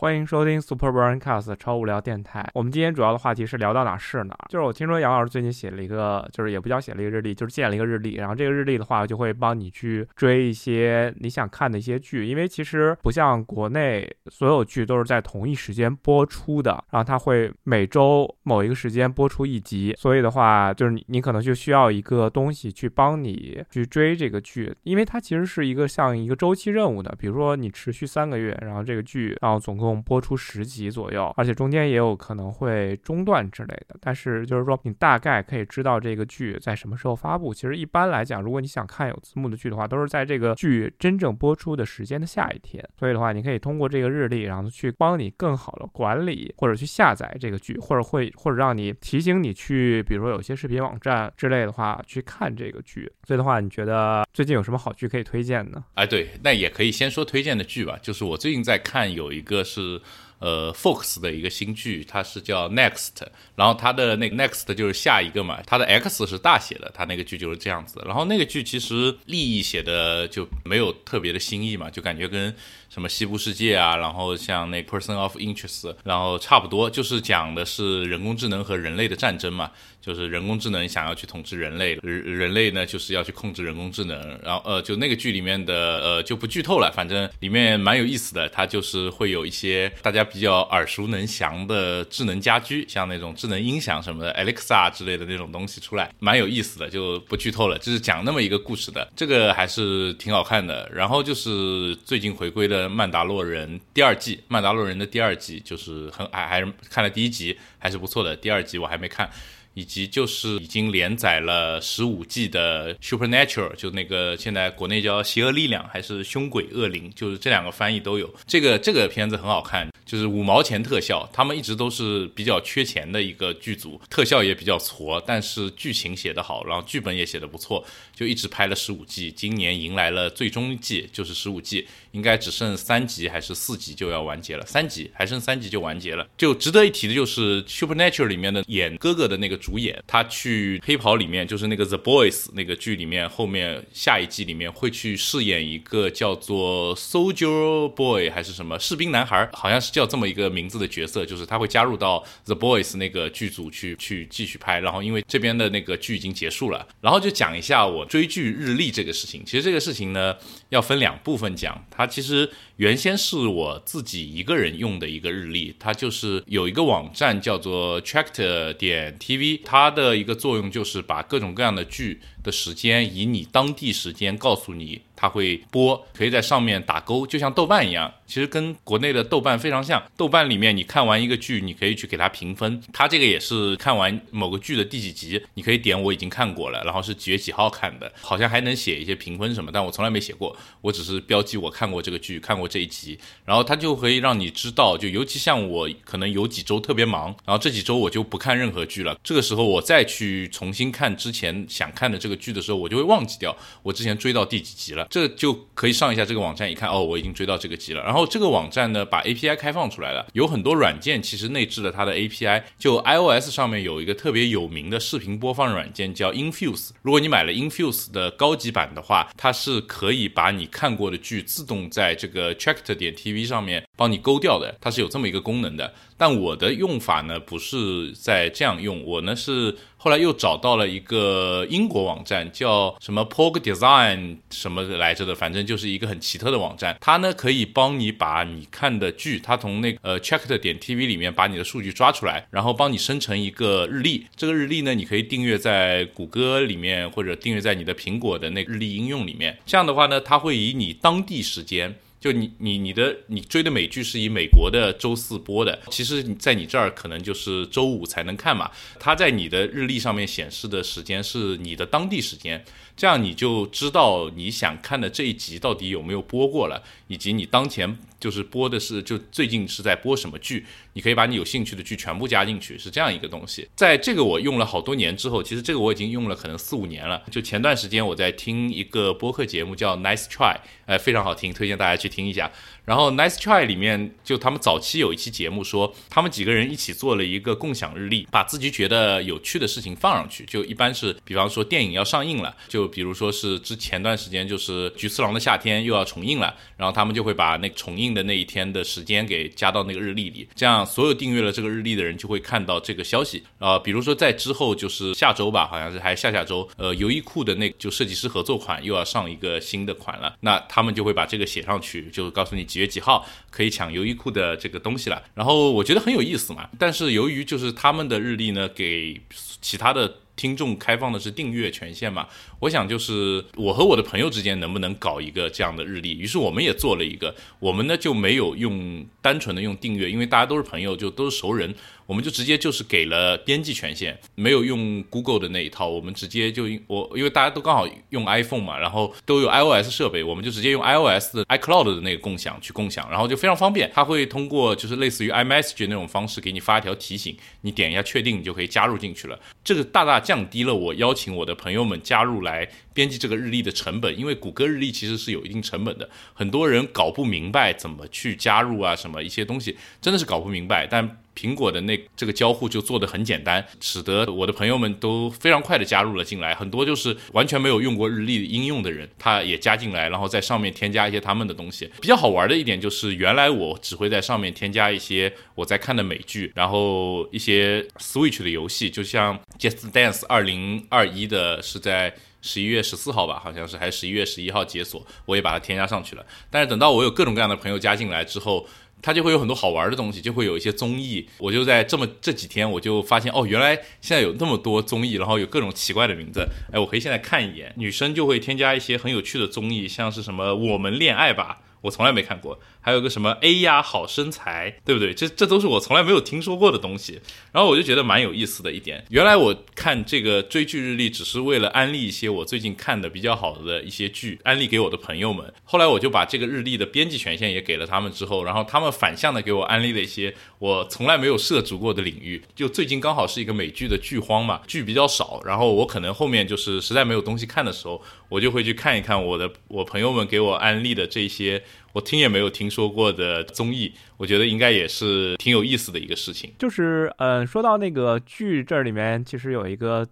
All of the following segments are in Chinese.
欢迎收听 Super Braincast 超无聊电台。我们今天主要的话题是聊到哪是哪，就是我听说杨老师最近写了一个，就是也不叫写了一个日历，就是建了一个日历。然后这个日历的话，就会帮你去追一些你想看的一些剧，因为其实不像国内所有剧都是在同一时间播出的，然后它会每周某一个时间播出一集，所以的话，就是你你可能就需要一个东西去帮你去追这个剧，因为它其实是一个像一个周期任务的，比如说你持续三个月，然后这个剧，然后总共。播出十集左右，而且中间也有可能会中断之类的。但是就是说，你大概可以知道这个剧在什么时候发布。其实一般来讲，如果你想看有字幕的剧的话，都是在这个剧真正播出的时间的下一天。所以的话，你可以通过这个日历，然后去帮你更好的管理或者去下载这个剧，或者会或者让你提醒你去，比如说有些视频网站之类的话去看这个剧。所以的话，你觉得最近有什么好剧可以推荐呢？哎，对，那也可以先说推荐的剧吧。就是我最近在看有一个是。是呃，Fox 的一个新剧，它是叫 Next，然后它的那个 Next 就是下一个嘛，它的 X 是大写的，它那个剧就是这样子。然后那个剧其实立意写的就没有特别的新意嘛，就感觉跟什么西部世界啊，然后像那 Person of Interest，然后差不多，就是讲的是人工智能和人类的战争嘛。就是人工智能想要去统治人类，人人类呢就是要去控制人工智能。然后呃，就那个剧里面的呃就不剧透了，反正里面蛮有意思的。它就是会有一些大家比较耳熟能详的智能家居，像那种智能音响什么的，Alexa 之类的那种东西出来，蛮有意思的，就不剧透了。就是讲那么一个故事的，这个还是挺好看的。然后就是最近回归的《曼达洛人》第二季，《曼达洛人》的第二季就是很还还是看了第一集还是不错的，第二集我还没看。以及就是已经连载了十五季的 Supernatural，就那个现在国内叫邪恶力量还是凶鬼恶灵，就是这两个翻译都有。这个这个片子很好看，就是五毛钱特效，他们一直都是比较缺钱的一个剧组，特效也比较矬，但是剧情写得好，然后剧本也写得不错，就一直拍了十五季，今年迎来了最终季，就是十五季。应该只剩三集还是四集就要完结了，三集还剩三集就完结了。就值得一提的就是《Supernatural》里面的演哥哥的那个主演，他去黑袍里面，就是那个《The Boys》那个剧里面，后面下一季里面会去饰演一个叫做 Soldier Boy 还是什么士兵男孩，好像是叫这么一个名字的角色，就是他会加入到《The Boys》那个剧组去去继续拍。然后因为这边的那个剧已经结束了，然后就讲一下我追剧日历这个事情。其实这个事情呢，要分两部分讲。它其实原先是我自己一个人用的一个日历，它就是有一个网站叫做 Tractor 点 TV，它的一个作用就是把各种各样的剧。的时间以你当地时间告诉你，它会播，可以在上面打勾，就像豆瓣一样，其实跟国内的豆瓣非常像。豆瓣里面你看完一个剧，你可以去给它评分，它这个也是看完某个剧的第几集，你可以点我已经看过了，然后是几月几号看的，好像还能写一些评分什么，但我从来没写过，我只是标记我看过这个剧，看过这一集，然后它就可以让你知道，就尤其像我可能有几周特别忙，然后这几周我就不看任何剧了，这个时候我再去重新看之前想看的这。个剧的时候，我就会忘记掉我之前追到第几集了，这就可以上一下这个网站一看，哦，我已经追到这个集了。然后这个网站呢，把 API 开放出来了，有很多软件其实内置了它的 API。就 iOS 上面有一个特别有名的视频播放软件叫 Infuse，如果你买了 Infuse 的高级版的话，它是可以把你看过的剧自动在这个 Checked 点 TV 上面帮你勾掉的，它是有这么一个功能的。但我的用法呢，不是在这样用，我呢是后来又找到了一个英国网站，叫什么 Pog Design 什么来着的，反正就是一个很奇特的网站。它呢可以帮你把你看的剧，它从那呃 Checked 点 TV 里面把你的数据抓出来，然后帮你生成一个日历。这个日历呢，你可以订阅在谷歌里面，或者订阅在你的苹果的那日历应用里面。这样的话呢，它会以你当地时间。就你你你的你追的美剧是以美国的周四播的，其实在你这儿可能就是周五才能看嘛。它在你的日历上面显示的时间是你的当地时间，这样你就知道你想看的这一集到底有没有播过了，以及你当前。就是播的是，就最近是在播什么剧，你可以把你有兴趣的剧全部加进去，是这样一个东西。在这个我用了好多年之后，其实这个我已经用了可能四五年了。就前段时间我在听一个播客节目叫 Nice Try，呃，非常好听，推荐大家去听一下。然后 Nice Try 里面就他们早期有一期节目说，他们几个人一起做了一个共享日历，把自己觉得有趣的事情放上去。就一般是，比方说电影要上映了，就比如说是之前段时间就是《菊次郎的夏天》又要重映了，然后他们就会把那重映。的那一天的时间给加到那个日历里，这样所有订阅了这个日历的人就会看到这个消息。呃，比如说在之后就是下周吧，好像是还下下周，呃，优衣库的那就设计师合作款又要上一个新的款了，那他们就会把这个写上去，就告诉你几月几号可以抢优衣库的这个东西了。然后我觉得很有意思嘛，但是由于就是他们的日历呢，给其他的。听众开放的是订阅权限嘛？我想就是我和我的朋友之间能不能搞一个这样的日历？于是我们也做了一个，我们呢就没有用单纯的用订阅，因为大家都是朋友，就都是熟人。我们就直接就是给了编辑权限，没有用 Google 的那一套，我们直接就我因为大家都刚好用 iPhone 嘛，然后都有 iOS 设备，我们就直接用 iOS 的 iCloud 的那个共享去共享，然后就非常方便。它会通过就是类似于 iMessage 那种方式给你发一条提醒，你点一下确定，你就可以加入进去了。这个大大降低了我邀请我的朋友们加入来编辑这个日历的成本，因为谷歌日历其实是有一定成本的，很多人搞不明白怎么去加入啊，什么一些东西真的是搞不明白，但。苹果的那这个交互就做得很简单，使得我的朋友们都非常快的加入了进来。很多就是完全没有用过日历应用的人，他也加进来，然后在上面添加一些他们的东西。比较好玩的一点就是，原来我只会在上面添加一些我在看的美剧，然后一些 Switch 的游戏，就像 Just Dance 二零二一的是在十一月十四号吧，好像是还是十一月十一号解锁，我也把它添加上去了。但是等到我有各种各样的朋友加进来之后，它就会有很多好玩的东西，就会有一些综艺。我就在这么这几天，我就发现哦，原来现在有那么多综艺，然后有各种奇怪的名字。哎，我可以现在看一眼。女生就会添加一些很有趣的综艺，像是什么《我们恋爱吧》。我从来没看过，还有个什么 A 呀好身材，对不对？这这都是我从来没有听说过的东西。然后我就觉得蛮有意思的一点，原来我看这个追剧日历只是为了安利一些我最近看的比较好的一些剧，安利给我的朋友们。后来我就把这个日历的编辑权限也给了他们之后，然后他们反向的给我安利了一些我从来没有涉足过的领域。就最近刚好是一个美剧的剧荒嘛，剧比较少，然后我可能后面就是实在没有东西看的时候，我就会去看一看我的我朋友们给我安利的这些。我听也没有听说过的综艺，我觉得应该也是挺有意思的一个事情。就是，嗯，说到那个剧这里面，其实有一个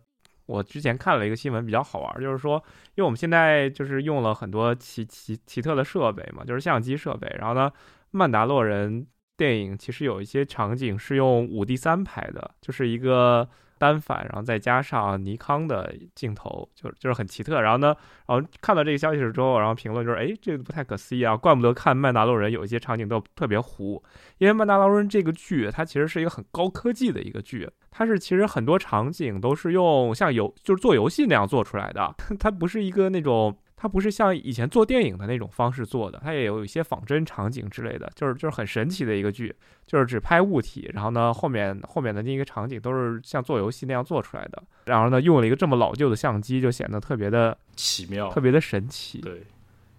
我之前看了一个新闻比较好玩，就是说，因为我们现在就是用了很多奇奇奇特的设备嘛，就是相机设备。然后呢，《曼达洛人》电影其实有一些场景是用五 D 三拍的，就是一个。单反，然后再加上尼康的镜头，就就是很奇特。然后呢，然后看到这个消息之后，然后评论就是，哎，这个不太可思议啊，怪不得看《曼达洛人》有一些场景都特别糊，因为《曼达洛人》这个剧它其实是一个很高科技的一个剧，它是其实很多场景都是用像游就是做游戏那样做出来的，它不是一个那种。它不是像以前做电影的那种方式做的，它也有一些仿真场景之类的，就是就是很神奇的一个剧，就是只拍物体，然后呢后面后面的那个场景都是像做游戏那样做出来的，然后呢用了一个这么老旧的相机，就显得特别的奇妙，特别的神奇，对，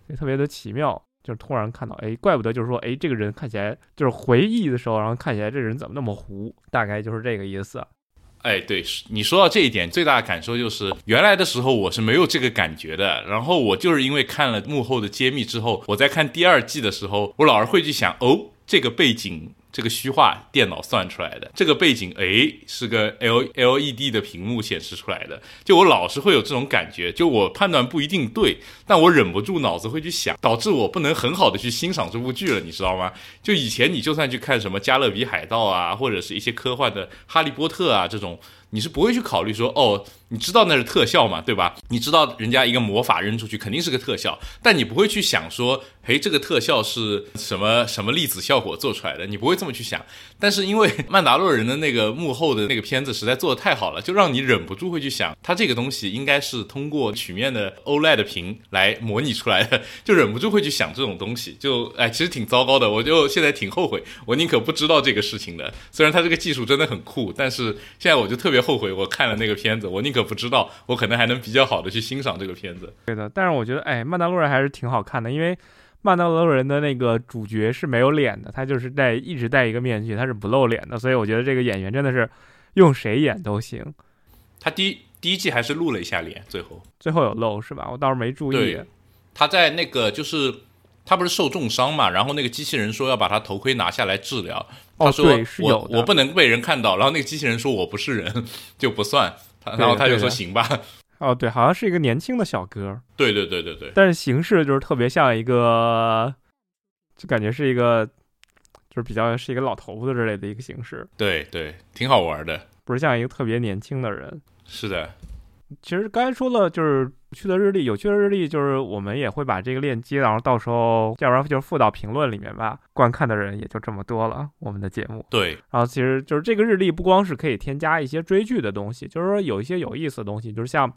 也特别的奇妙，就是突然看到，哎，怪不得就是说，哎，这个人看起来就是回忆的时候，然后看起来这人怎么那么糊，大概就是这个意思。哎，对，你说到这一点，最大的感受就是，原来的时候我是没有这个感觉的。然后我就是因为看了幕后的揭秘之后，我在看第二季的时候，我老是会去想，哦，这个背景。这个虚化电脑算出来的，这个背景哎是个 L L E D 的屏幕显示出来的，就我老是会有这种感觉，就我判断不一定对，但我忍不住脑子会去想，导致我不能很好的去欣赏这部剧了，你知道吗？就以前你就算去看什么《加勒比海盗》啊，或者是一些科幻的《哈利波特》啊这种，你是不会去考虑说哦。你知道那是特效嘛，对吧？你知道人家一个魔法扔出去肯定是个特效，但你不会去想说，诶，这个特效是什么什么粒子效果做出来的？你不会这么去想。但是因为 曼达洛人的那个幕后的那个片子实在做的太好了，就让你忍不住会去想，它这个东西应该是通过曲面的 OLED 屏来模拟出来的，就忍不住会去想这种东西。就哎，其实挺糟糕的，我就现在挺后悔，我宁可不知道这个事情的。虽然它这个技术真的很酷，但是现在我就特别后悔，我看了那个片子，我宁可。不知道，我可能还能比较好的去欣赏这个片子。对的，但是我觉得，哎，曼达洛人还是挺好看的，因为曼达洛人的那个主角是没有脸的，他就是戴一直戴一个面具，他是不露脸的，所以我觉得这个演员真的是用谁演都行。他第第一季还是露了一下脸，最后最后有露是吧？我倒是没注意。他在那个就是他不是受重伤嘛，然后那个机器人说要把他头盔拿下来治疗，他说我我不能被人看到，然后那个机器人说我不是人 就不算。然后他就说：“行吧。”哦，对，好像是一个年轻的小哥。对对对对对。但是形式就是特别像一个，就感觉是一个就是比较是一个老头子之类的一个形式，对对，挺好玩的，不是像一个特别年轻的人。是的，其实刚才说了，就是有趣的日历，有趣的日历就是我们也会把这个链接，然后到时候要不然就是附到评论里面吧。观看的人也就这么多了，我们的节目。对，然后其实就是这个日历不光是可以添加一些追剧的东西，就是说有一些有意思的东西，就是像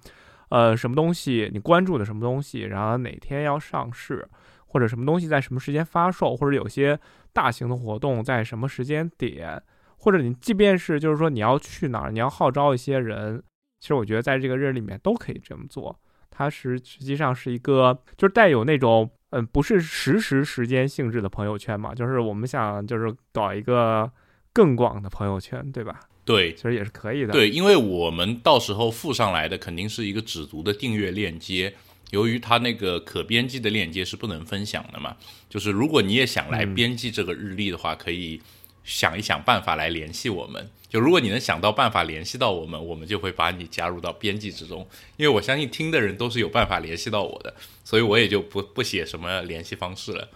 呃什么东西你关注的什么东西，然后哪天要上市，或者什么东西在什么时间发售，或者有些大型的活动在什么时间点，或者你即便是就是说你要去哪儿，你要号召一些人。其实我觉得在这个日历里面都可以这么做，它是实际上是一个就是带有那种嗯不是实时时间性质的朋友圈嘛，就是我们想就是搞一个更广的朋友圈，对吧？对，其实也是可以的。对，因为我们到时候附上来的肯定是一个只读的订阅链接，由于它那个可编辑的链接是不能分享的嘛，就是如果你也想来编辑这个日历的话，可以想一想办法来联系我们。就如果你能想到办法联系到我们，我们就会把你加入到编辑之中。因为我相信听的人都是有办法联系到我的，所以我也就不不写什么联系方式了。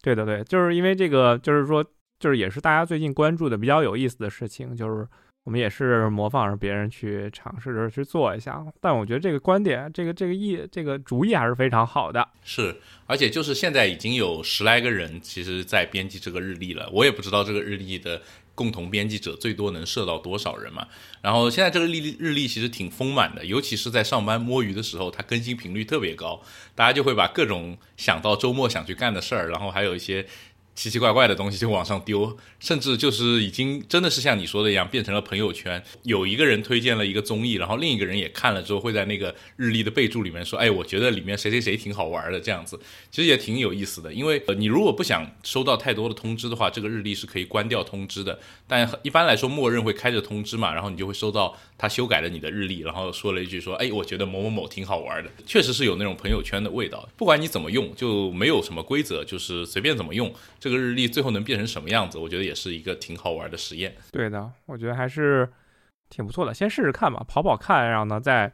对的，对，就是因为这个，就是说，就是也是大家最近关注的比较有意思的事情，就是我们也是模仿着别人去尝试着去做一下。但我觉得这个观点，这个这个意，这个主意还是非常好的。是，而且就是现在已经有十来个人其实在编辑这个日历了，我也不知道这个日历的。共同编辑者最多能设到多少人嘛？然后现在这个日历日历其实挺丰满的，尤其是在上班摸鱼的时候，它更新频率特别高，大家就会把各种想到周末想去干的事儿，然后还有一些。奇奇怪怪的东西就往上丢，甚至就是已经真的是像你说的一样，变成了朋友圈。有一个人推荐了一个综艺，然后另一个人也看了之后，会在那个日历的备注里面说：“哎，我觉得里面谁谁谁挺好玩的。”这样子其实也挺有意思的。因为，你如果不想收到太多的通知的话，这个日历是可以关掉通知的。但一般来说，默认会开着通知嘛，然后你就会收到他修改了你的日历，然后说了一句说：“哎，我觉得某某某挺好玩的。”确实是有那种朋友圈的味道。不管你怎么用，就没有什么规则，就是随便怎么用。这个日历最后能变成什么样子？我觉得也是一个挺好玩的实验。对的，我觉得还是挺不错的，先试试看吧，跑跑看，然后呢再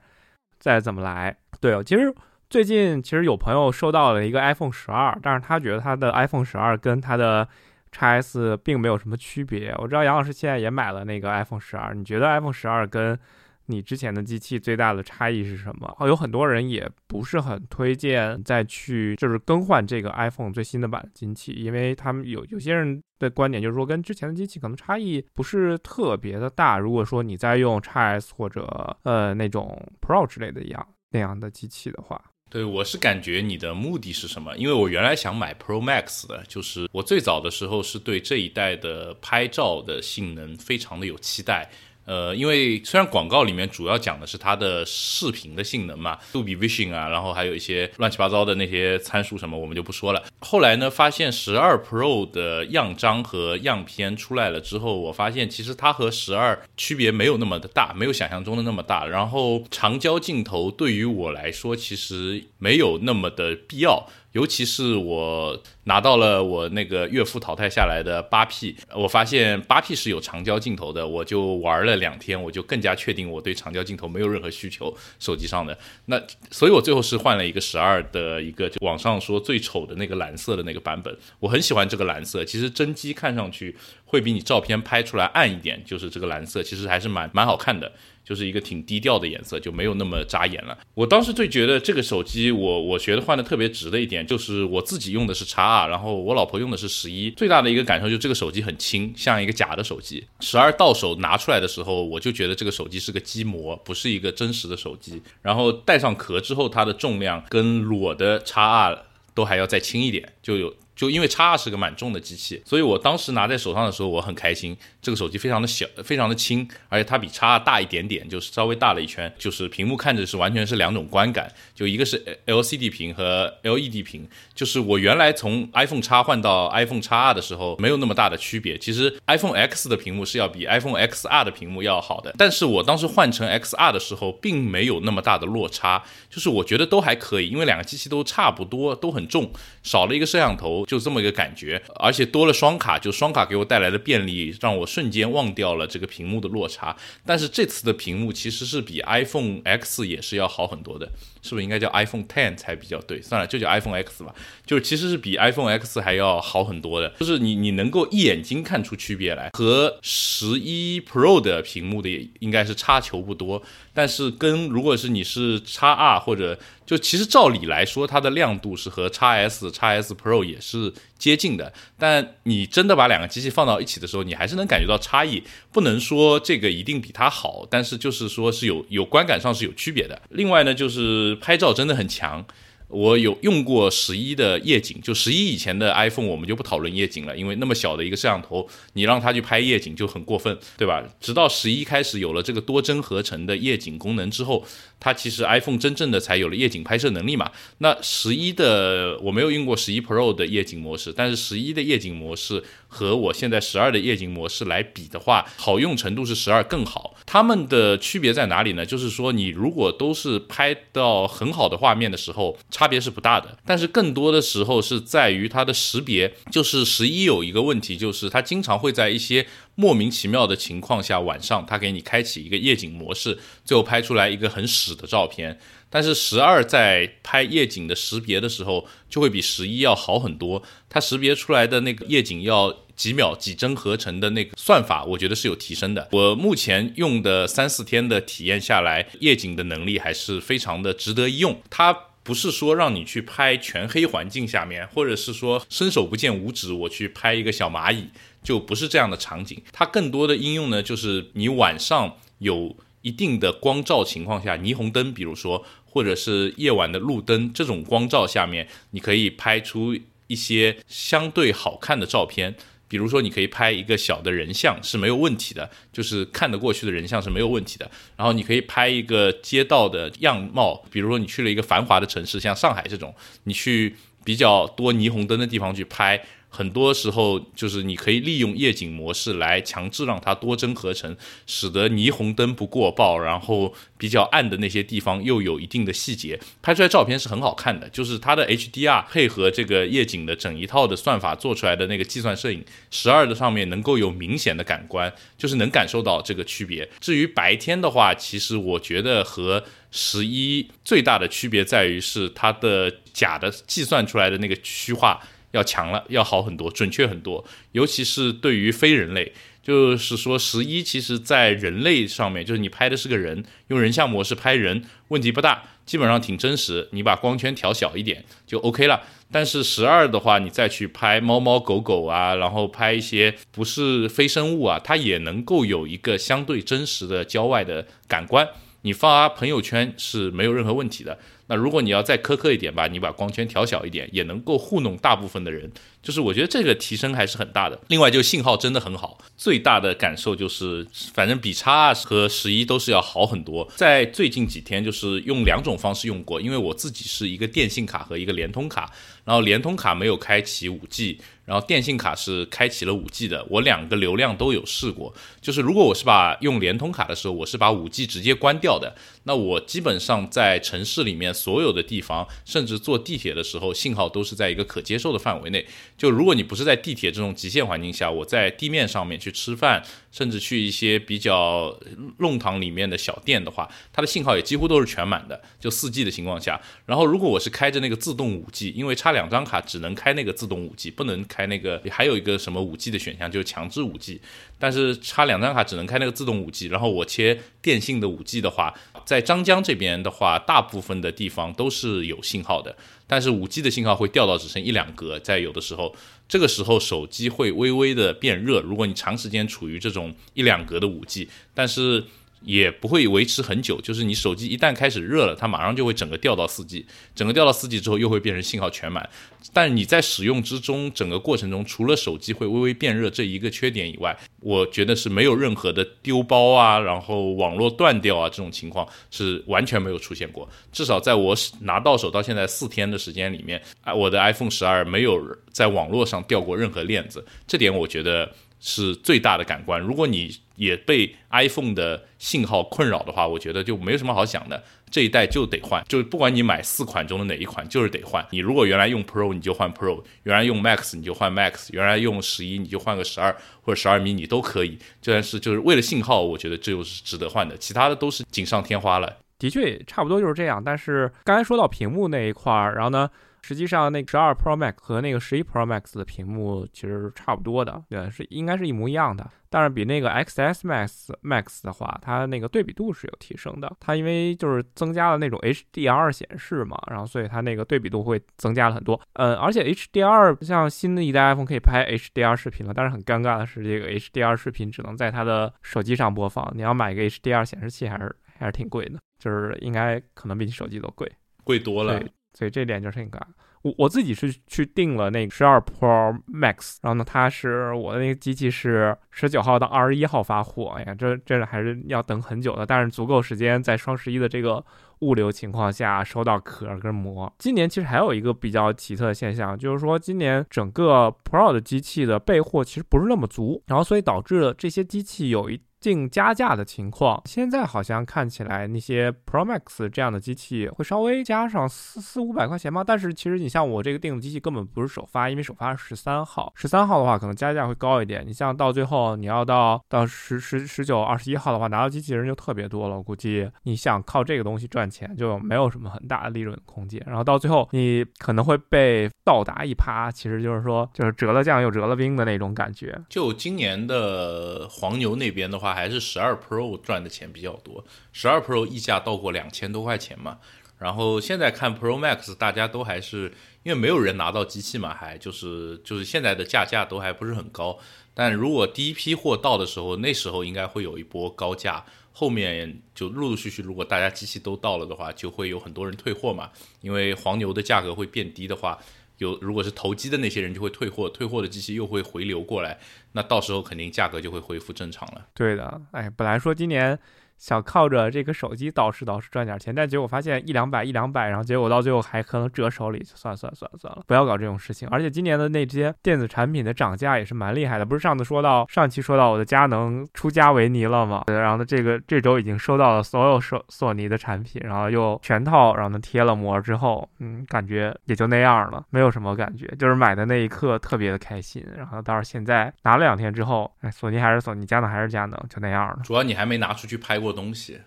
再怎么来。对哦，其实最近其实有朋友收到了一个 iPhone 十二，但是他觉得他的 iPhone 十二跟他的 x S 并没有什么区别。我知道杨老师现在也买了那个 iPhone 十二，你觉得 iPhone 十二跟你之前的机器最大的差异是什么？有很多人也不是很推荐再去就是更换这个 iPhone 最新的版机器，因为他们有有些人的观点就是说跟之前的机器可能差异不是特别的大。如果说你在用 x S 或者呃那种 Pro 之类的一样那样的机器的话，对我是感觉你的目的是什么？因为我原来想买 Pro Max 的，就是我最早的时候是对这一代的拍照的性能非常的有期待。呃，因为虽然广告里面主要讲的是它的视频的性能嘛，杜比 Vision 啊，然后还有一些乱七八糟的那些参数什么，我们就不说了。后来呢，发现十二 Pro 的样张和样片出来了之后，我发现其实它和十二区别没有那么的大，没有想象中的那么大。然后长焦镜头对于我来说其实没有那么的必要。尤其是我拿到了我那个岳父淘汰下来的八 P，我发现八 P 是有长焦镜头的，我就玩了两天，我就更加确定我对长焦镜头没有任何需求。手机上的那，所以我最后是换了一个十二的一个，网上说最丑的那个蓝色的那个版本。我很喜欢这个蓝色，其实真机看上去会比你照片拍出来暗一点，就是这个蓝色其实还是蛮蛮好看的。就是一个挺低调的颜色，就没有那么扎眼了。我当时最觉得这个手机，我我觉得换的特别值的一点，就是我自己用的是叉二，然后我老婆用的是十一。最大的一个感受就是这个手机很轻，像一个假的手机。十二到手拿出来的时候，我就觉得这个手机是个机模，不是一个真实的手机。然后带上壳之后，它的重量跟裸的叉二都还要再轻一点，就有。就因为叉二是个蛮重的机器，所以我当时拿在手上的时候我很开心。这个手机非常的小，非常的轻，而且它比叉二大一点点，就是稍微大了一圈。就是屏幕看着是完全是两种观感，就一个是 LCD 屏和 LED 屏。就是我原来从 iPhone 叉换到 iPhone 叉二的时候没有那么大的区别。其实 iPhone X 的屏幕是要比 iPhone XR 的屏幕要好的，但是我当时换成 XR 的时候并没有那么大的落差，就是我觉得都还可以，因为两个机器都差不多，都很重，少了一个摄像头。就这么一个感觉。而且多了双卡，就双卡给我带来的便利，让我瞬间忘掉了这个屏幕的落差。但是这次的屏幕其实是比 iPhone X 也是要好很多的，是不是应该叫 iPhone Ten 才比较对？算了，就叫 iPhone X 吧。就是其实是比 iPhone X 还要好很多的，就是你你能够一眼睛看出区别来，和十一 Pro 的屏幕的也应该是差球不多。但是跟如果是你是 x R 或者就其实照理来说，它的亮度是和 x S x S Pro 也是接近的。但你真的把两个机器放到一起的时候，你还是能感觉到差异。不能说这个一定比它好，但是就是说是有有观感上是有区别的。另外呢，就是拍照真的很强。我有用过十一的夜景，就十一以前的 iPhone，我们就不讨论夜景了，因为那么小的一个摄像头，你让它去拍夜景就很过分，对吧？直到十一开始有了这个多帧合成的夜景功能之后。它其实 iPhone 真正的才有了夜景拍摄能力嘛？那十一的我没有用过十一 Pro 的夜景模式，但是十一的夜景模式和我现在十二的夜景模式来比的话，好用程度是十二更好。它们的区别在哪里呢？就是说你如果都是拍到很好的画面的时候，差别是不大的。但是更多的时候是在于它的识别，就是十一有一个问题，就是它经常会在一些。莫名其妙的情况下，晚上他给你开启一个夜景模式，最后拍出来一个很屎的照片。但是十二在拍夜景的识别的时候，就会比十一要好很多。它识别出来的那个夜景要几秒几帧合成的那个算法，我觉得是有提升的。我目前用的三四天的体验下来，夜景的能力还是非常的值得一用。它不是说让你去拍全黑环境下面，或者是说伸手不见五指，我去拍一个小蚂蚁。就不是这样的场景，它更多的应用呢，就是你晚上有一定的光照情况下，霓虹灯，比如说，或者是夜晚的路灯这种光照下面，你可以拍出一些相对好看的照片。比如说，你可以拍一个小的人像是没有问题的，就是看得过去的人像是没有问题的。然后你可以拍一个街道的样貌，比如说你去了一个繁华的城市，像上海这种，你去比较多霓虹灯的地方去拍。很多时候就是你可以利用夜景模式来强制让它多帧合成，使得霓虹灯不过曝，然后比较暗的那些地方又有一定的细节，拍出来照片是很好看的。就是它的 HDR 配合这个夜景的整一套的算法做出来的那个计算摄影，十二的上面能够有明显的感官，就是能感受到这个区别。至于白天的话，其实我觉得和十一最大的区别在于是它的假的计算出来的那个虚化。要强了，要好很多，准确很多，尤其是对于非人类，就是说十一其实在人类上面，就是你拍的是个人，用人像模式拍人问题不大，基本上挺真实。你把光圈调小一点就 OK 了。但是十二的话，你再去拍猫猫狗狗啊，然后拍一些不是非生物啊，它也能够有一个相对真实的郊外的感官。你发朋友圈是没有任何问题的。那如果你要再苛刻一点吧，你把光圈调小一点，也能够糊弄大部分的人。就是我觉得这个提升还是很大的。另外，就信号真的很好。最大的感受就是，反正比叉二和十一都是要好很多。在最近几天，就是用两种方式用过，因为我自己是一个电信卡和一个联通卡，然后联通卡没有开启五 G，然后电信卡是开启了五 G 的。我两个流量都有试过，就是如果我是把用联通卡的时候，我是把五 G 直接关掉的，那我基本上在城市里面所有的地方，甚至坐地铁的时候，信号都是在一个可接受的范围内。就如果你不是在地铁这种极限环境下，我在地面上面去吃饭，甚至去一些比较弄堂里面的小店的话，它的信号也几乎都是全满的，就四 G 的情况下。然后如果我是开着那个自动五 G，因为插两张卡只能开那个自动五 G，不能开那个还有一个什么五 G 的选项，就是强制五 G。但是插两张卡只能开那个自动五 G，然后我切电信的五 G 的话，在张江这边的话，大部分的地方都是有信号的。但是五 G 的信号会掉到只剩一两格，在有的时候，这个时候手机会微微的变热。如果你长时间处于这种一两格的五 G，但是。也不会维持很久，就是你手机一旦开始热了，它马上就会整个掉到四 G，整个掉到四 G 之后又会变成信号全满。但你在使用之中，整个过程中，除了手机会微微变热这一个缺点以外，我觉得是没有任何的丢包啊，然后网络断掉啊这种情况是完全没有出现过。至少在我拿到手到现在四天的时间里面，我的 iPhone 十二没有在网络上掉过任何链子，这点我觉得是最大的感官。如果你也被 iPhone 的信号困扰的话，我觉得就没有什么好想的。这一代就得换，就是不管你买四款中的哪一款，就是得换。你如果原来用 Pro，你就换 Pro；原来用 Max，你就换 Max；原来用十一，你就换个十二或者十二 mini 都可以。但是就是为了信号，我觉得这就是值得换的，其他的都是锦上添花了。的确，差不多就是这样。但是刚才说到屏幕那一块儿，然后呢？实际上，那个十二 Pro Max 和那个十一 Pro Max 的屏幕其实差不多的，对，是应该是一模一样的。但是比那个 XS Max Max 的话，它那个对比度是有提升的。它因为就是增加了那种 HDR 显示嘛，然后所以它那个对比度会增加了很多。嗯，而且 HDR 像新的一代 iPhone 可以拍 HDR 视频了，但是很尴尬的是，这个 HDR 视频只能在它的手机上播放。你要买一个 HDR 显示器，还是还是挺贵的，就是应该可能比你手机都贵，贵多了。所以这点就是挺尴尬。我我自己是去订了那个十二 Pro Max，然后呢，它是我的那个机器是十九号到二十一号发货，哎呀，这这还是要等很久的，但是足够时间在双十一的这个物流情况下收到壳跟膜。今年其实还有一个比较奇特的现象，就是说今年整个 Pro 的机器的备货其实不是那么足，然后所以导致了这些机器有一。定加价的情况，现在好像看起来那些 Pro Max 这样的机器会稍微加上四四五百块钱吗？但是其实你像我这个订的机器根本不是首发，因为首发是十三号，十三号的话可能加价会高一点。你像到最后你要到到十十十九二十一号的话，拿到机器人就特别多了，我估计你想靠这个东西赚钱就没有什么很大的利润空间。然后到最后你可能会被倒打一耙，其实就是说就是折了酱又折了兵的那种感觉。就今年的黄牛那边的话。还是十二 Pro 赚的钱比较多，十二 Pro 溢价到过两千多块钱嘛。然后现在看 Pro Max，大家都还是因为没有人拿到机器嘛，还就是就是现在的价价都还不是很高。但如果第一批货到的时候，那时候应该会有一波高价，后面就陆陆续续，如果大家机器都到了的话，就会有很多人退货嘛。因为黄牛的价格会变低的话。有，如果是投机的那些人就会退货，退货的机器又会回流过来，那到时候肯定价格就会恢复正常了。对的，哎，本来说今年。想靠着这个手机捯饬捯饬赚点钱，但结果发现一两百一两百，然后结果到最后还可能折手里，算了算了算了算了，不要搞这种事情。而且今年的那些电子产品的涨价也是蛮厉害的，不是上次说到上期说到我的佳能出佳维尼了吗？然后呢，这个这周已经收到了所有索索尼的产品，然后又全套，然后呢贴了膜之后，嗯，感觉也就那样了，没有什么感觉，就是买的那一刻特别的开心，然后到现在拿了两天之后，哎，索尼还是索尼，佳能还是佳能，就那样了。主要你还没拿出去拍过。东西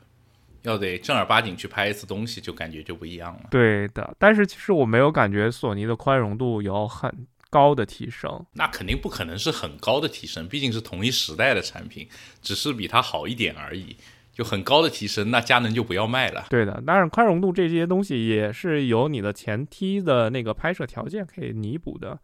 要得正儿八经去拍一次东西，就感觉就不一样了。对的，但是其实我没有感觉索尼的宽容度有很高的提升。那肯定不可能是很高的提升，毕竟是同一时代的产品，只是比它好一点而已。就很高的提升，那佳能就不要卖了。对的，当然宽容度这些东西也是有你的前期的那个拍摄条件可以弥补的。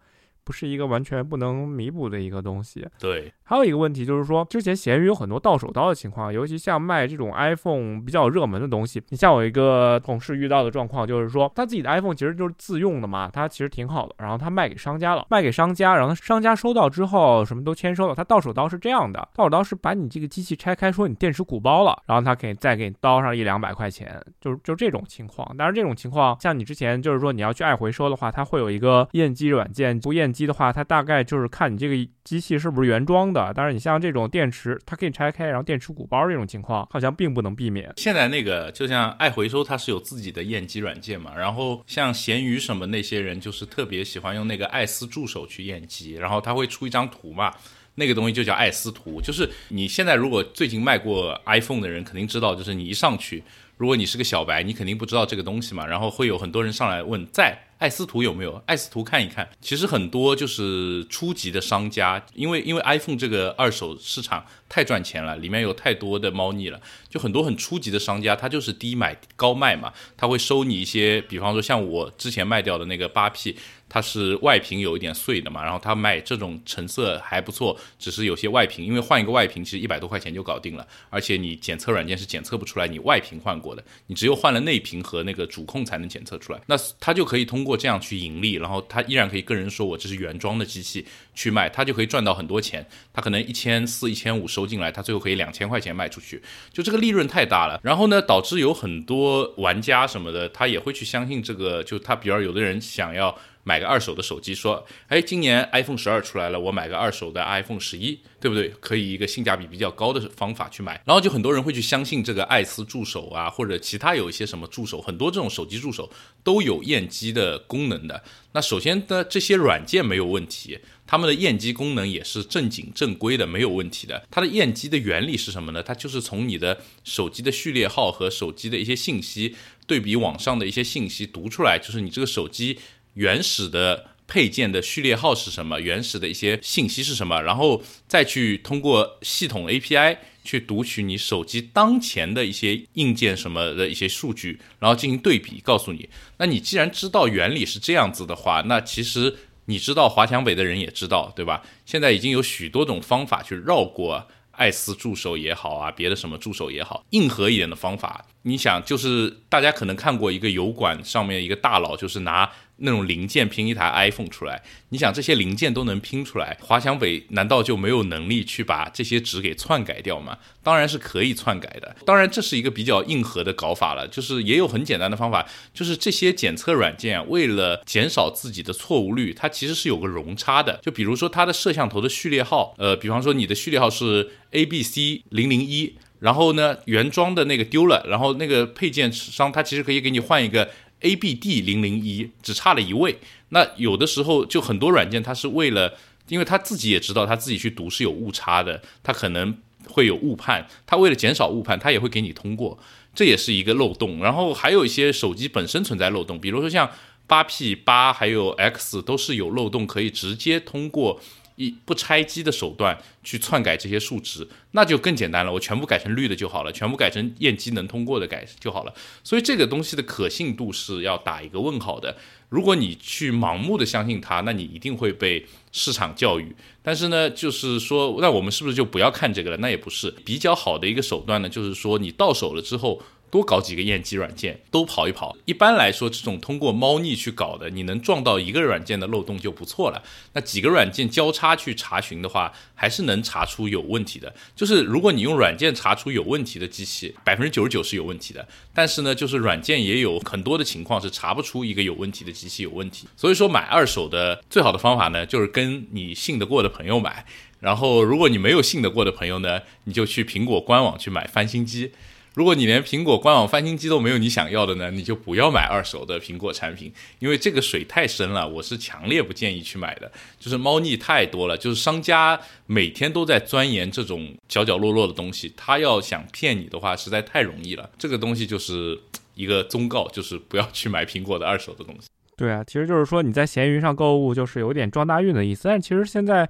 不是一个完全不能弥补的一个东西。对，还有一个问题就是说，之前闲鱼有很多到手刀的情况，尤其像卖这种 iPhone 比较热门的东西。你像我一个同事遇到的状况，就是说他自己的 iPhone 其实就是自用的嘛，他其实挺好的，然后他卖给商家了，卖给商家，然后商家收到之后什么都签收了。他到手刀是这样的，到手刀是把你这个机器拆开，说你电池鼓包了，然后他给再给你刀上一两百块钱，就是就这种情况。当然这种情况，像你之前就是说你要去爱回收的话，它会有一个验机软件，不验机的话，它大概就是看你这个机器是不是原装的。但是你像这种电池，它可以拆开，然后电池鼓包这种情况，好像并不能避免。现在那个就像爱回收，它是有自己的验机软件嘛。然后像闲鱼什么那些人，就是特别喜欢用那个爱思助手去验机，然后他会出一张图嘛，那个东西就叫爱思图。就是你现在如果最近卖过 iPhone 的人，肯定知道，就是你一上去，如果你是个小白，你肯定不知道这个东西嘛。然后会有很多人上来问在。爱思图有没有？爱思图看一看，其实很多就是初级的商家，因为因为 iPhone 这个二手市场太赚钱了，里面有太多的猫腻了，就很多很初级的商家，他就是低买高卖嘛，他会收你一些，比方说像我之前卖掉的那个八 P。它是外屏有一点碎的嘛，然后他卖这种成色还不错，只是有些外屏，因为换一个外屏其实一百多块钱就搞定了，而且你检测软件是检测不出来你外屏换过的，你只有换了内屏和那个主控才能检测出来，那他就可以通过这样去盈利，然后他依然可以跟人说我这是原装的机器去卖，他就可以赚到很多钱，他可能一千四、一千五收进来，他最后可以两千块钱卖出去，就这个利润太大了，然后呢，导致有很多玩家什么的，他也会去相信这个，就他比如有的人想要。买个二手的手机，说，哎，今年 iPhone 十二出来了，我买个二手的 iPhone 十一，对不对？可以一个性价比比较高的方法去买，然后就很多人会去相信这个爱思助手啊，或者其他有一些什么助手，很多这种手机助手都有验机的功能的。那首先呢，这些软件没有问题。他们的验机功能也是正经正规的，没有问题的。它的验机的原理是什么呢？它就是从你的手机的序列号和手机的一些信息对比网上的一些信息读出来，就是你这个手机原始的配件的序列号是什么，原始的一些信息是什么，然后再去通过系统 API 去读取你手机当前的一些硬件什么的一些数据，然后进行对比，告诉你。那你既然知道原理是这样子的话，那其实。你知道华强北的人也知道，对吧？现在已经有许多种方法去绕过艾斯助手也好啊，别的什么助手也好，硬核一点的方法。你想，就是大家可能看过一个油管上面一个大佬，就是拿。那种零件拼一台 iPhone 出来，你想这些零件都能拼出来，华强北难道就没有能力去把这些值给篡改掉吗？当然是可以篡改的。当然这是一个比较硬核的搞法了，就是也有很简单的方法，就是这些检测软件为了减少自己的错误率，它其实是有个容差的。就比如说它的摄像头的序列号，呃，比方说你的序列号是 ABC 零零一，然后呢原装的那个丢了，然后那个配件商他其实可以给你换一个。A B D 零零一只差了一位，那有的时候就很多软件，它是为了，因为他自己也知道他自己去读是有误差的，他可能会有误判，他为了减少误判，他也会给你通过，这也是一个漏洞。然后还有一些手机本身存在漏洞，比如说像八 P 八还有 X 都是有漏洞，可以直接通过。一不拆机的手段去篡改这些数值，那就更简单了。我全部改成绿的就好了，全部改成验机能通过的改就好了。所以这个东西的可信度是要打一个问号的。如果你去盲目的相信它，那你一定会被市场教育。但是呢，就是说，那我们是不是就不要看这个了？那也不是比较好的一个手段呢。就是说，你到手了之后。多搞几个验机软件，都跑一跑。一般来说，这种通过猫腻去搞的，你能撞到一个软件的漏洞就不错了。那几个软件交叉去查询的话，还是能查出有问题的。就是如果你用软件查出有问题的机器，百分之九十九是有问题的。但是呢，就是软件也有很多的情况是查不出一个有问题的机器有问题。所以说，买二手的最好的方法呢，就是跟你信得过的朋友买。然后，如果你没有信得过的朋友呢，你就去苹果官网去买翻新机。如果你连苹果官网翻新机都没有你想要的呢，你就不要买二手的苹果产品，因为这个水太深了，我是强烈不建议去买的。就是猫腻太多了，就是商家每天都在钻研这种角角落落的东西，他要想骗你的话，实在太容易了。这个东西就是一个忠告，就是不要去买苹果的二手的东西。对啊，其实就是说你在闲鱼上购物，就是有点撞大运的意思。但其实现在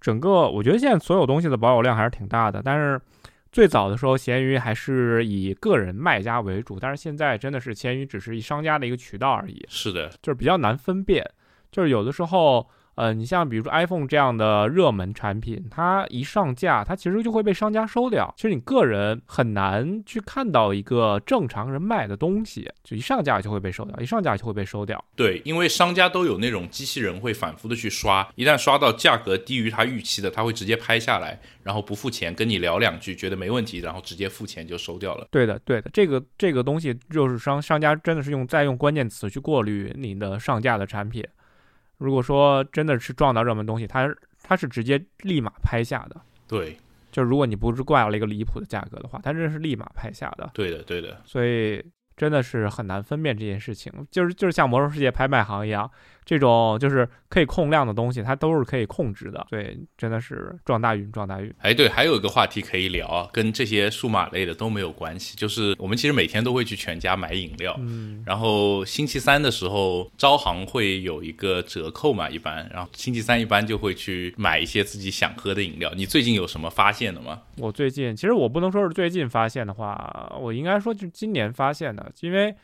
整个，我觉得现在所有东西的保有量还是挺大的，但是。最早的时候，闲鱼还是以个人卖家为主，但是现在真的是闲鱼只是以商家的一个渠道而已。是的，就是比较难分辨，就是有的时候。呃，你像比如说 iPhone 这样的热门产品，它一上架，它其实就会被商家收掉。其实你个人很难去看到一个正常人卖的东西，就一上架就会被收掉，一上架就会被收掉。对，因为商家都有那种机器人会反复的去刷，一旦刷到价格低于他预期的，他会直接拍下来，然后不付钱，跟你聊两句，觉得没问题，然后直接付钱就收掉了。对的，对的，这个这个东西就是商商家真的是用在用关键词去过滤你的上架的产品。如果说真的是撞到热门东西，它它是直接立马拍下的。对，就如果你不是挂了一个离谱的价格的话，它真是立马拍下的。对的，对的。所以真的是很难分辨这件事情，就是就是像魔兽世界拍卖行一样。这种就是可以控量的东西，它都是可以控制的。对，真的是撞大运，撞大运。哎，对，还有一个话题可以聊啊，跟这些数码类的都没有关系。就是我们其实每天都会去全家买饮料，嗯，然后星期三的时候招行会有一个折扣嘛，一般，然后星期三一般就会去买一些自己想喝的饮料。你最近有什么发现的吗？我最近其实我不能说是最近发现的话，我应该说就是今年发现的，因为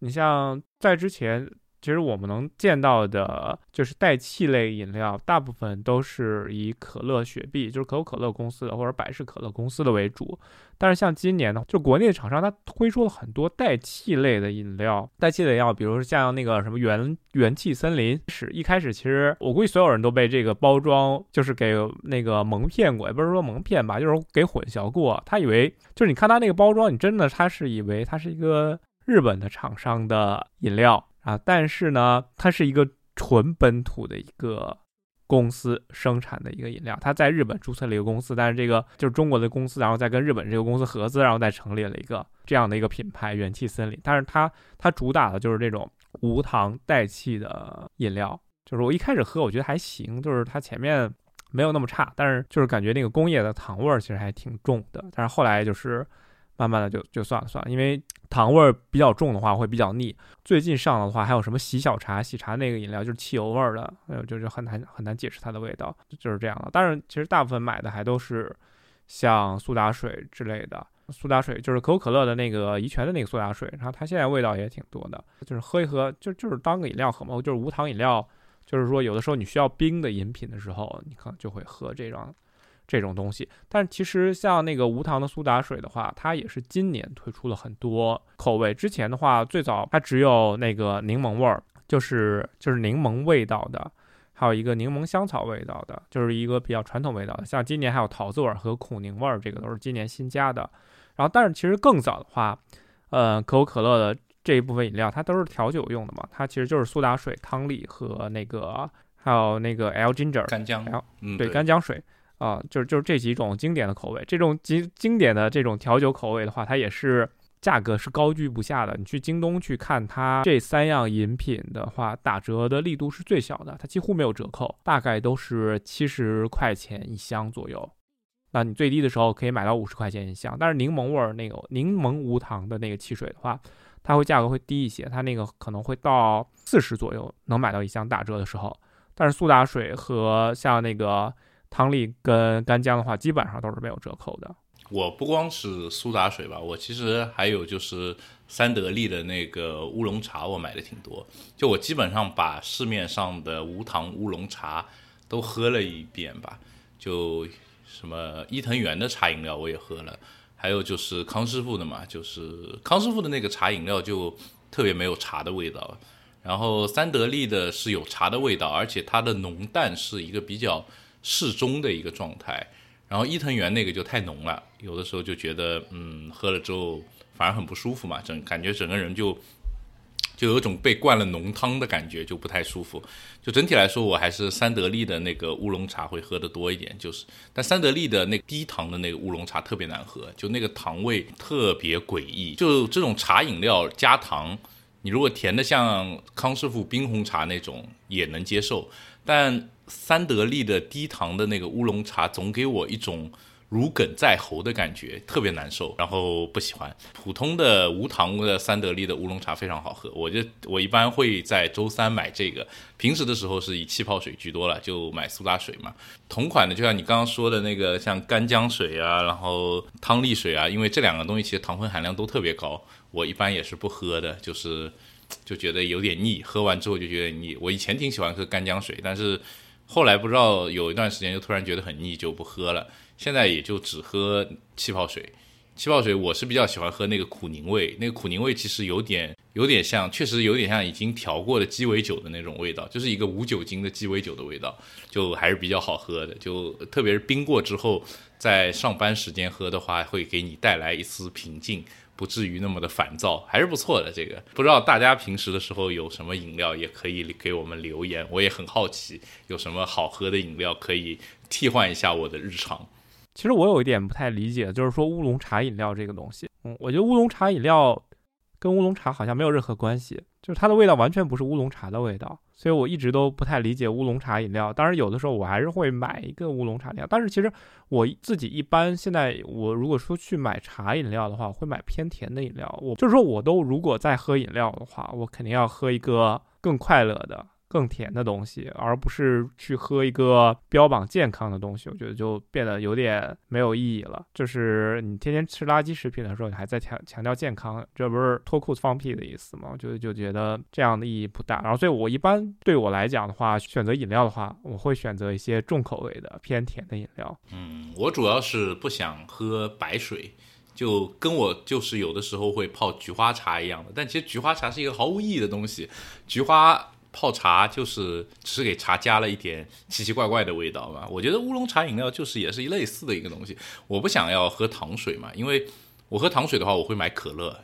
你像在之前。其实我们能见到的，就是带气类饮料，大部分都是以可乐、雪碧，就是可口可乐公司的或者百事可乐公司的为主。但是像今年呢，就国内的厂商，它推出了很多带气类的饮料。带气的饮料，比如说像那个什么元元气森林，是一开始其实我估计所有人都被这个包装就是给那个蒙骗过，也不是说蒙骗吧，就是给混淆过。他以为就是你看他那个包装，你真的他是以为它是一个日本的厂商的饮料。啊，但是呢，它是一个纯本土的一个公司生产的一个饮料。它在日本注册了一个公司，但是这个就是中国的公司，然后再跟日本这个公司合资，然后再成立了一个这样的一个品牌——元气森林。但是它它主打的就是这种无糖带气的饮料。就是我一开始喝，我觉得还行，就是它前面没有那么差，但是就是感觉那个工业的糖味儿其实还挺重的。但是后来就是慢慢的就就算了算了，因为糖味儿比较重的话会比较腻。最近上的话，还有什么喜小茶，喜茶那个饮料就是汽油味儿的，还有就是很难很难解释它的味道，就是这样的。但是其实大部分买的还都是像苏打水之类的，苏打水就是可口可乐的那个怡泉的那个苏打水，然后它现在味道也挺多的，就是喝一喝就就是当个饮料喝嘛，就是无糖饮料。就是说，有的时候你需要冰的饮品的时候，你可能就会喝这种这种东西。但其实像那个无糖的苏打水的话，它也是今年推出了很多口味。之前的话，最早它只有那个柠檬味儿，就是就是柠檬味道的，还有一个柠檬香草味道的，就是一个比较传统味道的。像今年还有桃子味儿和苦柠味儿，这个都是今年新加的。然后，但是其实更早的话，呃，可口可乐的。这一部分饮料它都是调酒用的嘛，它其实就是苏打水、汤力和那个还有那个 L Ginger 干姜，嗯，对，干姜水啊，就是就是这几种经典的口味。这种经经典的这种调酒口味的话，它也是价格是高居不下的。你去京东去看它这三样饮品的话，打折的力度是最小的，它几乎没有折扣，大概都是七十块钱一箱左右。那你最低的时候可以买到五十块钱一箱，但是柠檬味儿那个柠檬无糖的那个汽水的话。它会价格会低一些，它那个可能会到四十左右能买到一箱打折的时候，但是苏打水和像那个汤力跟干姜的话，基本上都是没有折扣的。我不光是苏打水吧，我其实还有就是三得利的那个乌龙茶，我买的挺多。就我基本上把市面上的无糖乌龙茶都喝了一遍吧，就什么伊藤园的茶饮料我也喝了。还有就是康师傅的嘛，就是康师傅的那个茶饮料就特别没有茶的味道，然后三得利的是有茶的味道，而且它的浓淡是一个比较适中的一个状态，然后伊藤园那个就太浓了，有的时候就觉得嗯喝了之后反而很不舒服嘛，整感觉整个人就。就有种被灌了浓汤的感觉，就不太舒服。就整体来说，我还是三得利的那个乌龙茶会喝的多一点。就是，但三得利的那低糖的那个乌龙茶特别难喝，就那个糖味特别诡异。就这种茶饮料加糖，你如果甜的像康师傅冰红茶那种也能接受，但三得利的低糖的那个乌龙茶总给我一种。如鲠在喉的感觉特别难受，然后不喜欢。普通的无糖的三得利的乌龙茶非常好喝，我就我一般会在周三买这个。平时的时候是以气泡水居多了，就买苏打水嘛。同款的就像你刚刚说的那个，像干姜水啊，然后汤力水啊，因为这两个东西其实糖分含量都特别高，我一般也是不喝的，就是就觉得有点腻，喝完之后就觉得腻。我以前挺喜欢喝干姜水，但是后来不知道有一段时间就突然觉得很腻，就不喝了。现在也就只喝气泡水，气泡水我是比较喜欢喝那个苦柠味，那个苦柠味其实有点有点像，确实有点像已经调过的鸡尾酒的那种味道，就是一个无酒精的鸡尾酒的味道，就还是比较好喝的。就特别是冰过之后，在上班时间喝的话，会给你带来一丝平静，不至于那么的烦躁，还是不错的。这个不知道大家平时的时候有什么饮料，也可以给我们留言，我也很好奇有什么好喝的饮料可以替换一下我的日常。其实我有一点不太理解，就是说乌龙茶饮料这个东西，嗯，我觉得乌龙茶饮料跟乌龙茶好像没有任何关系，就是它的味道完全不是乌龙茶的味道，所以我一直都不太理解乌龙茶饮料。当然，有的时候我还是会买一个乌龙茶饮料，但是其实我自己一般现在我如果说去买茶饮料的话，会买偏甜的饮料。我就是说，我都如果再喝饮料的话，我肯定要喝一个更快乐的。更甜的东西，而不是去喝一个标榜健康的东西，我觉得就变得有点没有意义了。就是你天天吃垃圾食品的时候，你还在强强调健康，这不是脱裤子放屁的意思吗？就就觉得这样的意义不大。然后，所以我一般对我来讲的话，选择饮料的话，我会选择一些重口味的偏甜的饮料。嗯，我主要是不想喝白水，就跟我就是有的时候会泡菊花茶一样的。但其实菊花茶是一个毫无意义的东西，菊花。泡茶就是只是给茶加了一点奇奇怪怪的味道嘛。我觉得乌龙茶饮料就是也是一类似的一个东西。我不想要喝糖水嘛，因为我喝糖水的话，我会买可乐，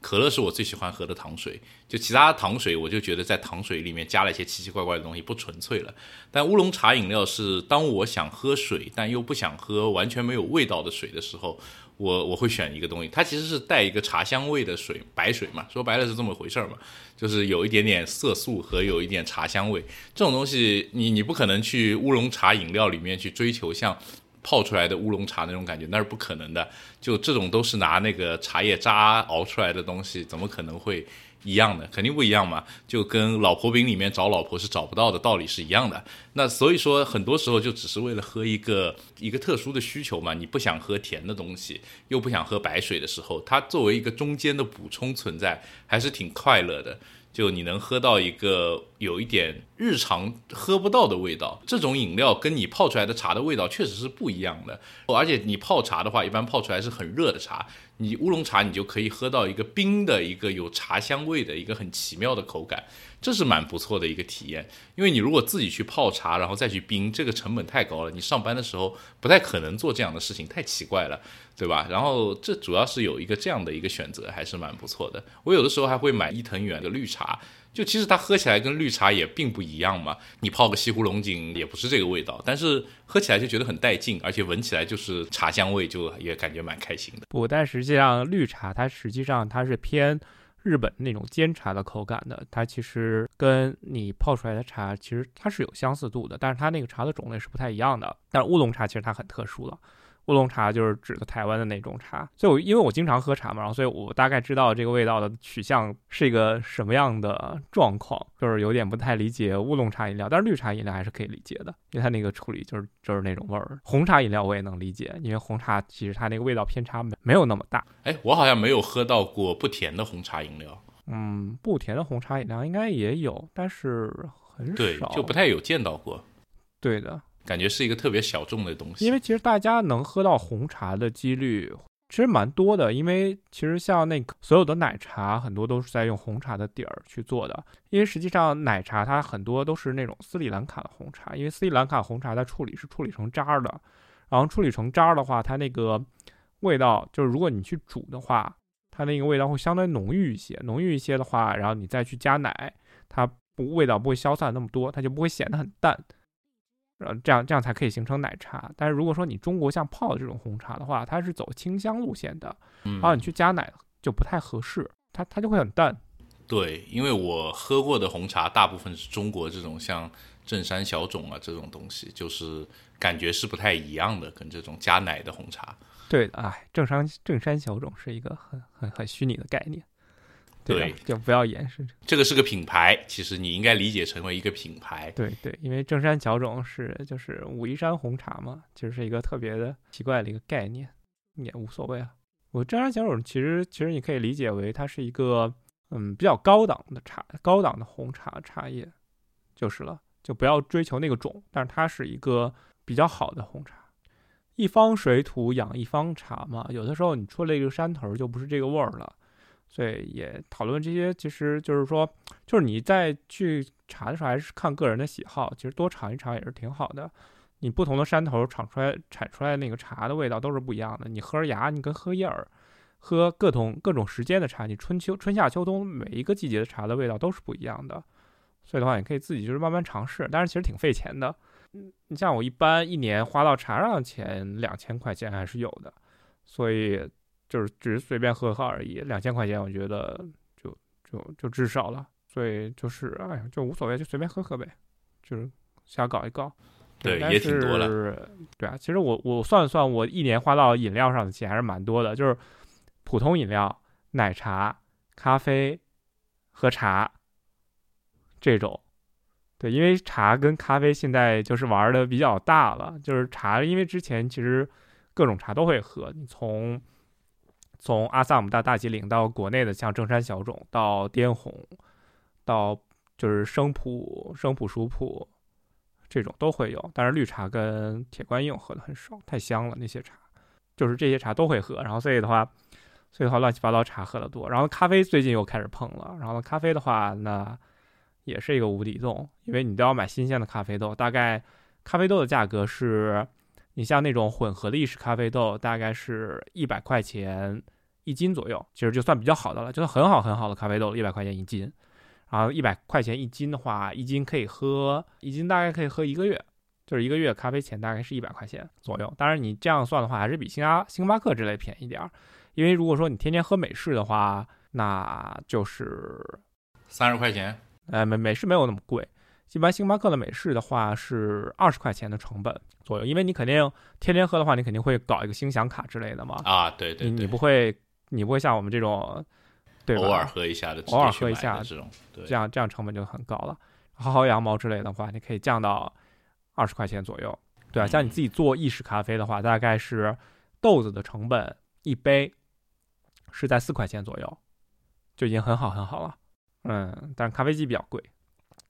可乐是我最喜欢喝的糖水，就其他糖水我就觉得在糖水里面加了一些奇奇怪怪的东西，不纯粹了。但乌龙茶饮料是当我想喝水，但又不想喝完全没有味道的水的时候，我我会选一个东西，它其实是带一个茶香味的水，白水嘛，说白了是这么回事儿嘛，就是有一点点色素和有一点茶香味。这种东西你你不可能去乌龙茶饮料里面去追求像。泡出来的乌龙茶那种感觉那是不可能的，就这种都是拿那个茶叶渣熬出来的东西，怎么可能会一样的？肯定不一样嘛，就跟老婆饼里面找老婆是找不到的道理是一样的。那所以说，很多时候就只是为了喝一个一个特殊的需求嘛，你不想喝甜的东西，又不想喝白水的时候，它作为一个中间的补充存在，还是挺快乐的。就你能喝到一个有一点日常喝不到的味道，这种饮料跟你泡出来的茶的味道确实是不一样的。而且你泡茶的话，一般泡出来是很热的茶，你乌龙茶你就可以喝到一个冰的一个有茶香味的一个很奇妙的口感。这是蛮不错的一个体验，因为你如果自己去泡茶，然后再去冰，这个成本太高了。你上班的时候不太可能做这样的事情，太奇怪了，对吧？然后这主要是有一个这样的一个选择，还是蛮不错的。我有的时候还会买伊藤园的绿茶，就其实它喝起来跟绿茶也并不一样嘛。你泡个西湖龙井也不是这个味道，但是喝起来就觉得很带劲，而且闻起来就是茶香味，就也感觉蛮开心的。不，但实际上绿茶它实际上它是偏。日本那种煎茶的口感的，它其实跟你泡出来的茶其实它是有相似度的，但是它那个茶的种类是不太一样的。但是乌龙茶其实它很特殊了。乌龙茶就是指的台湾的那种茶，所以我因为我经常喝茶嘛，然后所以我大概知道这个味道的取向是一个什么样的状况，就是有点不太理解乌龙茶饮料，但是绿茶饮料还是可以理解的，因为它那个处理就是就是那种味儿。红茶饮料我也能理解，因为红茶其实它那个味道偏差没没有那么大。哎，我好像没有喝到过不甜的红茶饮料。嗯，不甜的红茶饮料应该也有，但是很少，对，就不太有见到过。对的。感觉是一个特别小众的东西，因为其实大家能喝到红茶的几率其实蛮多的，因为其实像那个所有的奶茶很多都是在用红茶的底儿去做的，因为实际上奶茶它很多都是那种斯里兰卡的红茶，因为斯里兰卡红茶它处理是处理成渣的，然后处理成渣的话，它那个味道就是如果你去煮的话，它那个味道会相对浓郁一些，浓郁一些的话，然后你再去加奶，它不味道不会消散那么多，它就不会显得很淡。呃，这样这样才可以形成奶茶。但是如果说你中国像泡的这种红茶的话，它是走清香路线的，然后你去加奶就不太合适，它它就会很淡。对，因为我喝过的红茶大部分是中国这种像正山小种啊这种东西，就是感觉是不太一样的，跟这种加奶的红茶。对的，哎，正山正山小种是一个很很很虚拟的概念。对，就不要掩饰。这个是个品牌，其实你应该理解成为一个品牌。对对，因为正山小种是就是武夷山红茶嘛，其实是一个特别的奇怪的一个概念，也无所谓啊。我正山小种其实其实你可以理解为它是一个嗯比较高档的茶，高档的红茶茶叶就是了，就不要追求那个种，但是它是一个比较好的红茶。一方水土养一方茶嘛，有的时候你出了一个山头就不是这个味儿了。所以也讨论这些，其实就是说，就是你在去查的时候，还是看个人的喜好。其实多尝一尝也是挺好的。你不同的山头产出来产出来那个茶的味道都是不一样的。你喝着芽，你跟喝叶儿，喝各种各种时间的茶，你春秋春夏秋冬每一个季节的茶的味道都是不一样的。所以的话，你可以自己就是慢慢尝试，但是其实挺费钱的。嗯，你像我一般一年花到茶上的钱两千块钱还是有的，所以。就是只是随便喝喝而已，两千块钱我觉得就就就至少了，所以就是哎呀就无所谓，就随便喝喝呗，就是瞎搞一搞。对，也挺多的。对啊，其实我我算了算，我一年花到饮料上的钱还是蛮多的，就是普通饮料、奶茶、咖啡、喝茶这种。对，因为茶跟咖啡现在就是玩的比较大了，就是茶，因为之前其实各种茶都会喝，你从从阿萨姆到大吉岭到国内的像正山小种到滇红，到就是生普生普熟普这种都会有，但是绿茶跟铁观音喝的很少，太香了那些茶，就是这些茶都会喝，然后所以的话，所以的话乱七八糟茶喝的多，然后咖啡最近又开始碰了，然后咖啡的话那也是一个无底洞，因为你都要买新鲜的咖啡豆，大概咖啡豆的价格是。你像那种混合的意式咖啡豆，大概是一百块钱一斤左右，其实就算比较好的了，就是很好很好的咖啡豆，一百块钱一斤。然后一百块钱一斤的话，一斤可以喝一斤大概可以喝一个月，就是一个月咖啡钱大概是一百块钱左右。当然你这样算的话，还是比星巴星巴克之类便宜点儿。因为如果说你天天喝美式的话，那就是三十块钱。呃，美美式没有那么贵，一般星巴克的美式的话是二十块钱的成本左右。因为你肯定天天喝的话，你肯定会搞一个星享卡之类的嘛。啊，对对，你你不会你不会像我们这种。对偶尔喝一下的，偶尔喝一下这种，这样这样成本就很高了。薅薅羊毛之类的话，你可以降到二十块钱左右。对啊，像你自己做意式咖啡的话，大概是豆子的成本一杯是在四块钱左右，就已经很好很好了。嗯，但是咖啡机比较贵，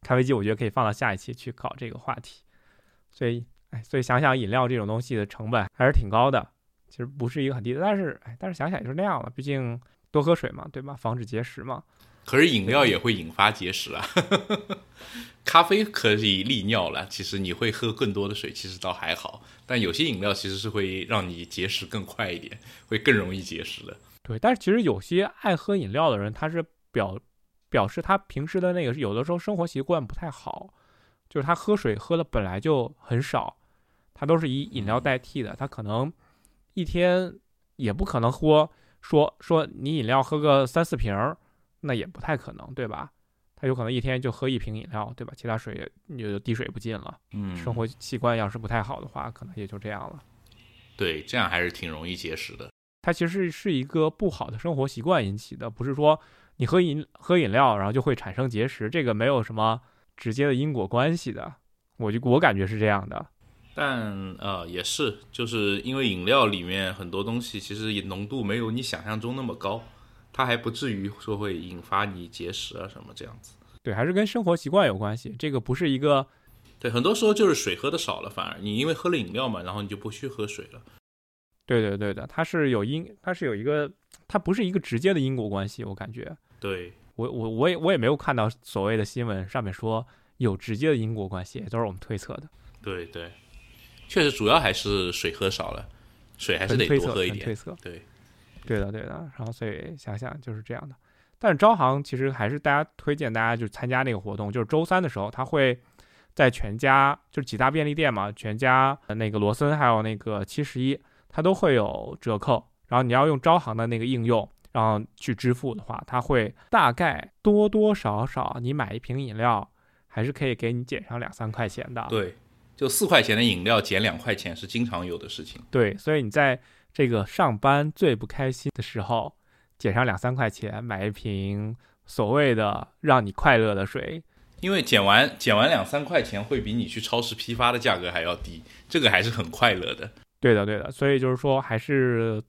咖啡机我觉得可以放到下一期去搞这个话题。所以，哎，所以想想饮料这种东西的成本还是挺高的，其实不是一个很低的。但是，哎，但是想想也是那样了，毕竟。多喝水嘛，对吧？防止结石嘛。可是饮料也会引发结石啊。咖啡可以利尿了，其实你会喝更多的水，其实倒还好。但有些饮料其实是会让你结石更快一点，会更容易结石的。对，但是其实有些爱喝饮料的人，他是表表示他平时的那个有的时候生活习惯不太好，就是他喝水喝的本来就很少，他都是以饮料代替的。他可能一天也不可能喝。说说你饮料喝个三四瓶儿，那也不太可能，对吧？他有可能一天就喝一瓶饮料，对吧？其他水也就滴水不进了。嗯，生活习惯要是不太好的话，可能也就这样了。对，这样还是挺容易结石的。它其实是一个不好的生活习惯引起的，不是说你喝饮喝饮料然后就会产生结石，这个没有什么直接的因果关系的。我就我感觉是这样的。但呃也是，就是因为饮料里面很多东西其实浓度没有你想象中那么高，它还不至于说会引发你结石啊什么这样子。对，还是跟生活习惯有关系。这个不是一个，对，很多时候就是水喝的少了，反而你因为喝了饮料嘛，然后你就不去喝水了。对对对的，它是有因，它是有一个，它不是一个直接的因果关系，我感觉。对我我我也我也没有看到所谓的新闻上面说有直接的因果关系，都是我们推测的。对对。确实，主要还是水喝少了，水还是得多喝一点。推测，对，对的，对的。然后，所以想想就是这样的。但是招行其实还是大家推荐大家就参加那个活动，就是周三的时候，他会在全家，就是几大便利店嘛，全家、那个罗森还有那个七十一，它都会有折扣。然后你要用招行的那个应用，然后去支付的话，它会大概多多少少，你买一瓶饮料还是可以给你减上两三块钱的。对。就四块钱的饮料减两块钱是经常有的事情。对，所以你在这个上班最不开心的时候，减上两三块钱买一瓶所谓的让你快乐的水，因为减完减完两三块钱会比你去超市批发的价格还要低，这个还是很快乐的。对的，对的，所以就是说还是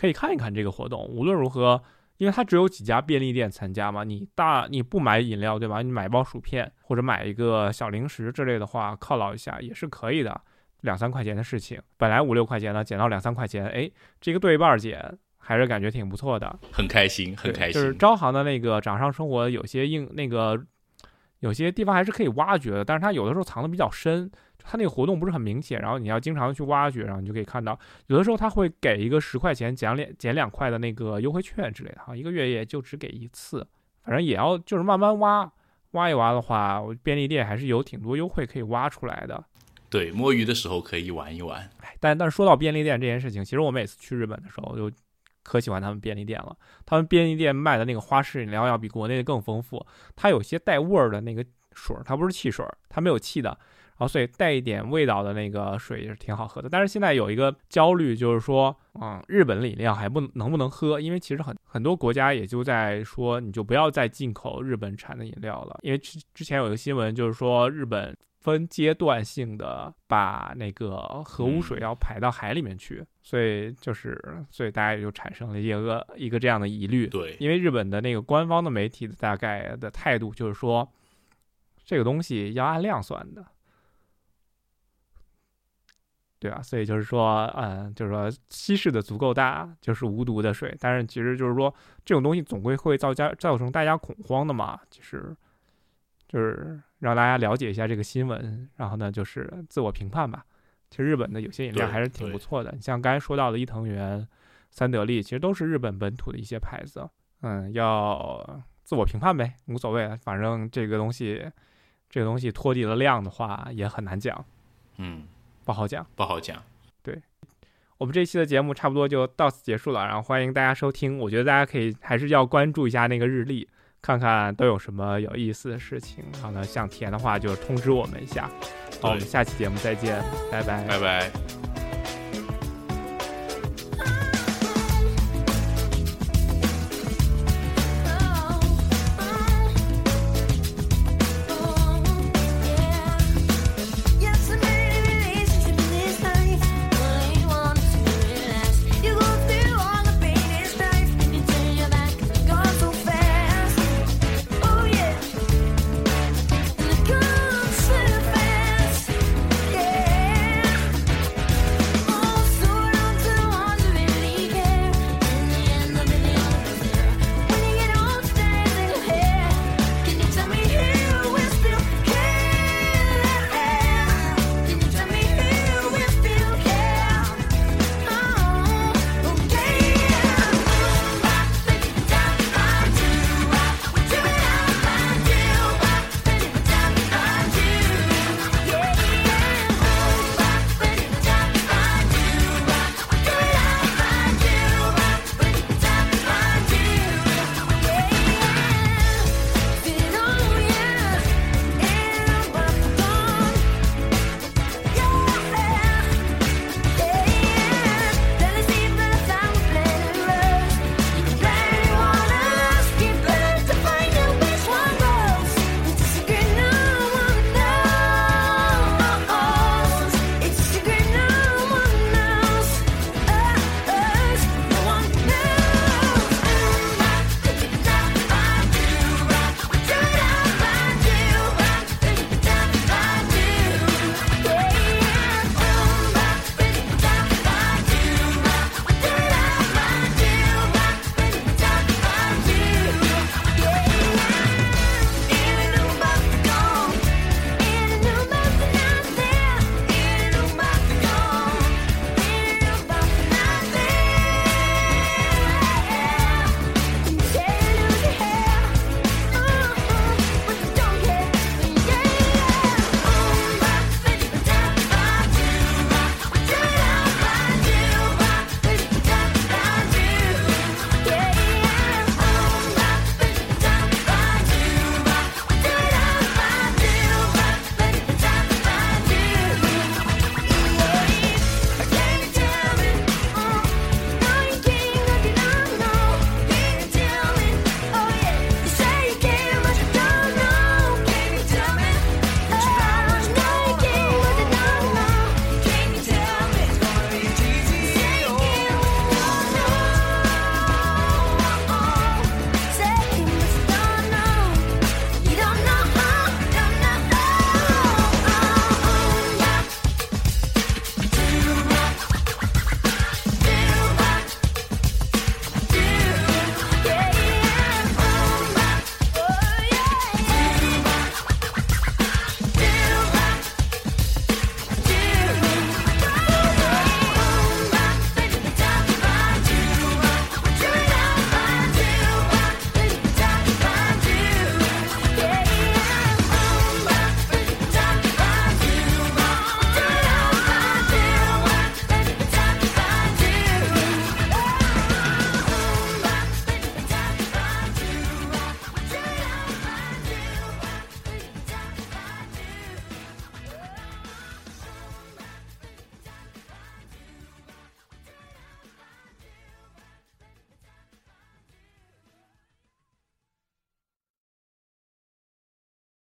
可以看一看这个活动。无论如何。因为它只有几家便利店参加嘛，你大你不买饮料对吧？你买包薯片或者买一个小零食之类的话，犒劳一下也是可以的，两三块钱的事情，本来五六块钱呢，减到两三块钱，哎，这个对半减还是感觉挺不错的，很开心，很开心。就是招行的那个掌上生活有些硬那个，有些地方还是可以挖掘的，但是它有的时候藏的比较深。它那个活动不是很明显，然后你要经常去挖掘，然后你就可以看到，有的时候他会给一个十块钱减两减两块的那个优惠券之类的哈，一个月也就只给一次，反正也要就是慢慢挖，挖一挖的话，便利店还是有挺多优惠可以挖出来的。对，摸鱼的时候可以玩一玩。但但是说到便利店这件事情，其实我每次去日本的时候就可喜欢他们便利店了，他们便利店卖的那个花式饮料要比国内的更丰富，它有些带味儿的那个水，它不是汽水，它没有气的。然后，所以带一点味道的那个水也是挺好喝的。但是现在有一个焦虑，就是说，嗯，日本的饮料还不能不能喝？因为其实很很多国家也就在说，你就不要再进口日本产的饮料了。因为之之前有一个新闻，就是说日本分阶段性的把那个核污水要排到海里面去，所以就是，所以大家也就产生了一个一个这样的疑虑。对，因为日本的那个官方的媒体的大概的态度就是说，这个东西要按量算的。对啊，所以就是说，嗯，就是说稀释的足够大，就是无毒的水。但是其实就是说，这种东西总归会造家造成大家恐慌的嘛。其实，就是让大家了解一下这个新闻，然后呢，就是自我评判吧。其实日本的有些饮料还是挺不错的，你像刚才说到的伊藤园，三得利，其实都是日本本土的一些牌子。嗯，要自我评判呗，无所谓，反正这个东西，这个东西脱离了量的话也很难讲，嗯，不好讲。不好讲。对我们这期的节目差不多就到此结束了，然后欢迎大家收听。我觉得大家可以还是要关注一下那个日历，看看都有什么有意思的事情。然后呢，想填的话就通知我们一下。好，我们下期节目再见，拜拜。拜拜。